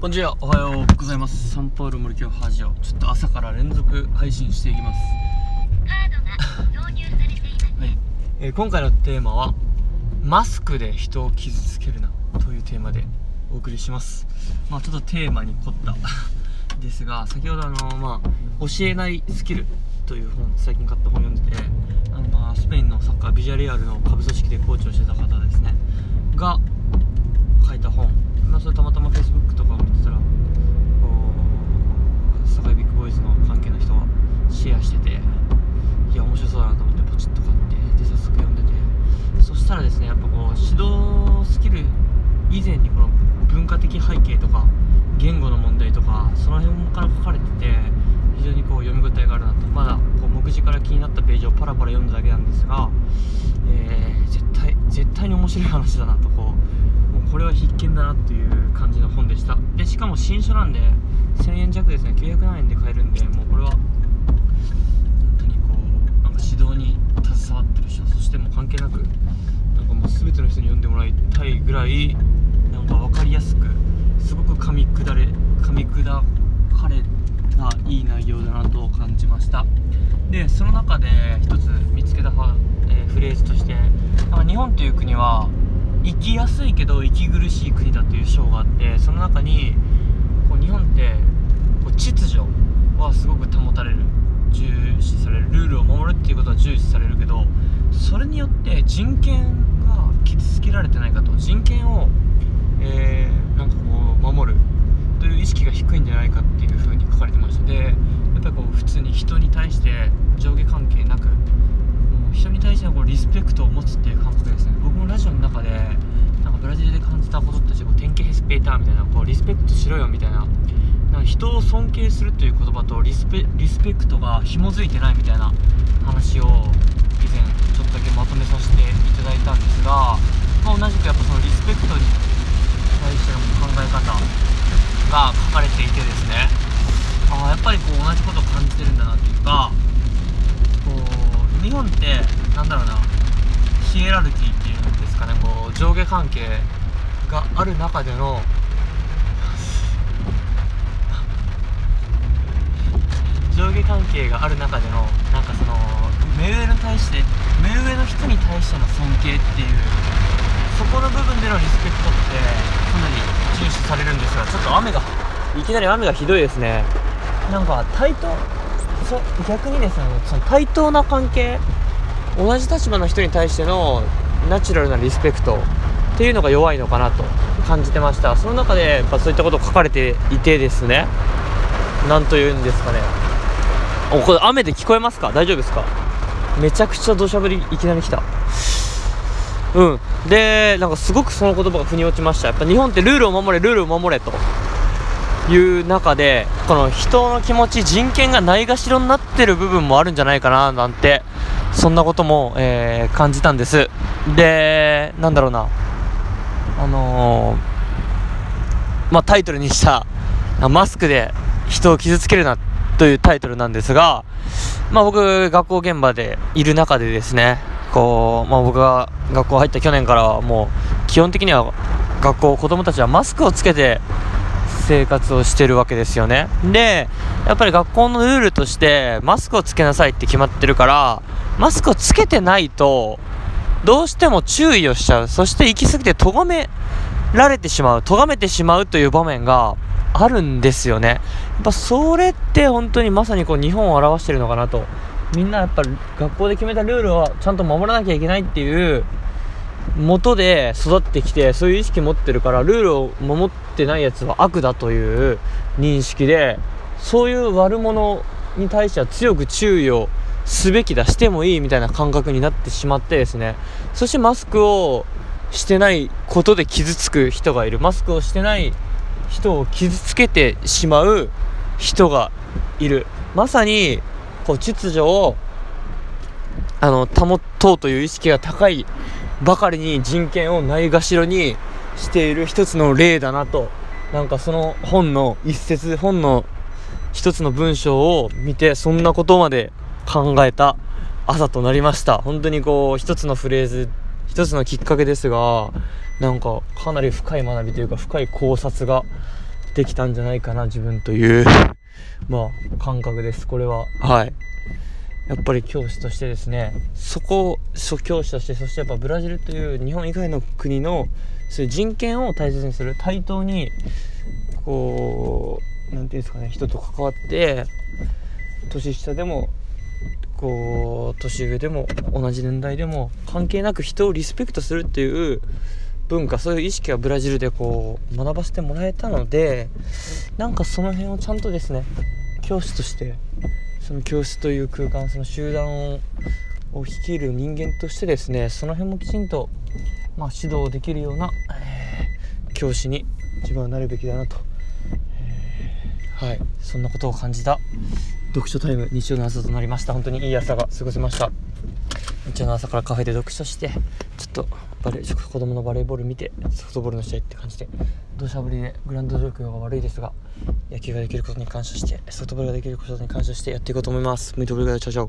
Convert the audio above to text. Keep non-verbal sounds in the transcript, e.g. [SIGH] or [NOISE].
こんにちは、おはようございます。サンパウロ森京ハジオ。ちょっと朝から連続配信していきます。カードが導入されています。はい。えー今回のテーマは、マスクで人を傷つけるなというテーマでお送りします。まあちょっとテーマに凝った [LAUGHS] ですが、先ほどあの、まあ、教えないスキルという本、最近買った本読んでて、あの、まあ、スペインのサッカー、ビジャレアルの下部組織でコーチをしてた方ですね、が書いた本、まあ、それたまたま Facebook とかを見てたら、こう、堺ビッグボーイズの関係の人がシェアしてて、いや、面白そうだなと思ってポチッと買って、で、早速読んでて、そしたらですね、やっぱこう、指導スキル以前にこの文化的背景とか、言語の問題とか、その辺から書かれてて、非常にこう読み応えがあるなと、まだこう目次から気になったページをパラパラ読んだだけなんですが、えー絶対、絶対に面白い話だなと、こ、うこれは必見だなっていう感じの本でした。で、しかも新書なんで、1000円弱ですね、900何円で買えるんで、もうこれは、本当にこう、なんか指導に携わってる人、そしてもう関係なく、なんかもう全ての人に読んでもらいたいぐらい、なんか分かりやすく、すごく噛み砕れ、噛み砕かれたいい内容だなと感じました。で、その中で一つ見つけたファ、えーフレーズとして、なんか日本という国は、生きやすいけど息苦しい国だという章があってその中にこう日本ってこう秩序はすごく保たれる。重視されるルールを守るっていうことは重視されるけどそれによって人権が傷つけられてないかと。人権を、えーなんかこう守るという意識が低いんじゃないかっていうふうに書かれてましたでやっぱりこう普通に人に対して上下関係なくもう人に対してのこうリスペクトを持つっていう感覚ですね僕もラジオの中でなんかブラジルで感じたこととしてこう典型ヘスペーターみたいなこうリスペクトしろよみたいな。なんか人を尊敬するという言葉とリスペリスペクトが紐づいてないみたいな話を以前ちょっとだけまとめさせていただいたんですが、まあ、同じくやっぱそのリスペクトに対しての考え方が書かれていてですね。あやっぱりこう同じことを感じてるんだなっていうかこう日本ってなんだろうなヒエラルキーですかねこう上下関係がある中での上下関係がある中でのなんかその目上に対して目上の人に対しての尊敬っていうそこの部分でのリスペクトってかなり重視されるんですがちょっと雨がいきなり雨がひどいですね。なんか対等そ逆にですねその対等な関係同じ立場の人に対してのナチュラルなリスペクトっていうのが弱いのかなと感じてました。その中でやっぱそういったこと書かれていてですね。なんというんですかね。おこれ雨で聞こえますか？大丈夫ですか？めちゃくちゃ土砂降りいきなり来た。うん。でなんかすごくその言葉が腑に落ちました。やっぱ日本ってルールを守れルールを守れと。いう中でこの人の気持ち人権がないがしろになってる部分もあるんじゃないかななんてそんなことも、えー感じたんです。でなんだろうな。あのーまあタイトルにしたマスクで人を傷つけるなというタイトルなんですがまあ僕学校現場でいる中でですねこう、まあ、僕が学校入った去年からはもう基本的には学校子供たちはマスクをつけて生活をしてるわけですよね。でやっぱり学校のルールとしてマスクをつけなさいって決まってるからマスクをつけてないとどうしても注意をしちゃう。そして行き過ぎて咎められてしまう。咎めてしまうという場面があるんですよね。やっぱそれって本当にまさにこう日本を表してるのかなと。みんなやっぱ学校で決めたルールをちゃんと守らなきゃいけないっていう元で育ってきてそういう意識持ってるからルールを守ってないやつは悪だという認識でそういう悪者に対しては強く注意をすべきだしてもいいみたいな感覚になってしまってですね。そしてマスクをしてないことで傷つく人がいるマスクをしてない人を傷つけてしまう人がいる。まさにこう秩序をあの保とうという意識が高いばかりに人権をないがしろにしている一つの例だなと。なんかその本の一節本の一つの文章を見てそんなことまで考えた朝となりました。本当にこう一つのフレーズ一つのきっかけですがなんかかなり深い学びというか深い考察ができたんじゃないかな自分というまあ感覚です。これは。はい。やっぱり教師としてですねそこそう教師としてそしてやっぱブラジルという日本以外の国のそういう人権を大切にする対等にこうなんていうんですかね人と関わって年下でもこう年上でも同じ年代でも関係なく人をリスペクトするっていう文化そういう意識がブラジルでこう学ばせてもらえたのでなんかその辺をちゃんとですね教師としてその教室という空間その集団をを率いる人間としてですねその辺もきちんと、まあ、指導できるような、えー教師に自分はなるべきだなと、えーはい。そんなことを感じた読書タイム日曜の朝となりました。本当にいい朝が過ごせました。日曜の朝からカフェで読書してちょっとバレー子供のバレーボール見てソフトボールの試合って感じで土砂降りでグラウンド状況が悪いですが野球ができることに感謝してソフトボールができることに感謝してやっていこうと思います。ムイトブルガーチャチャ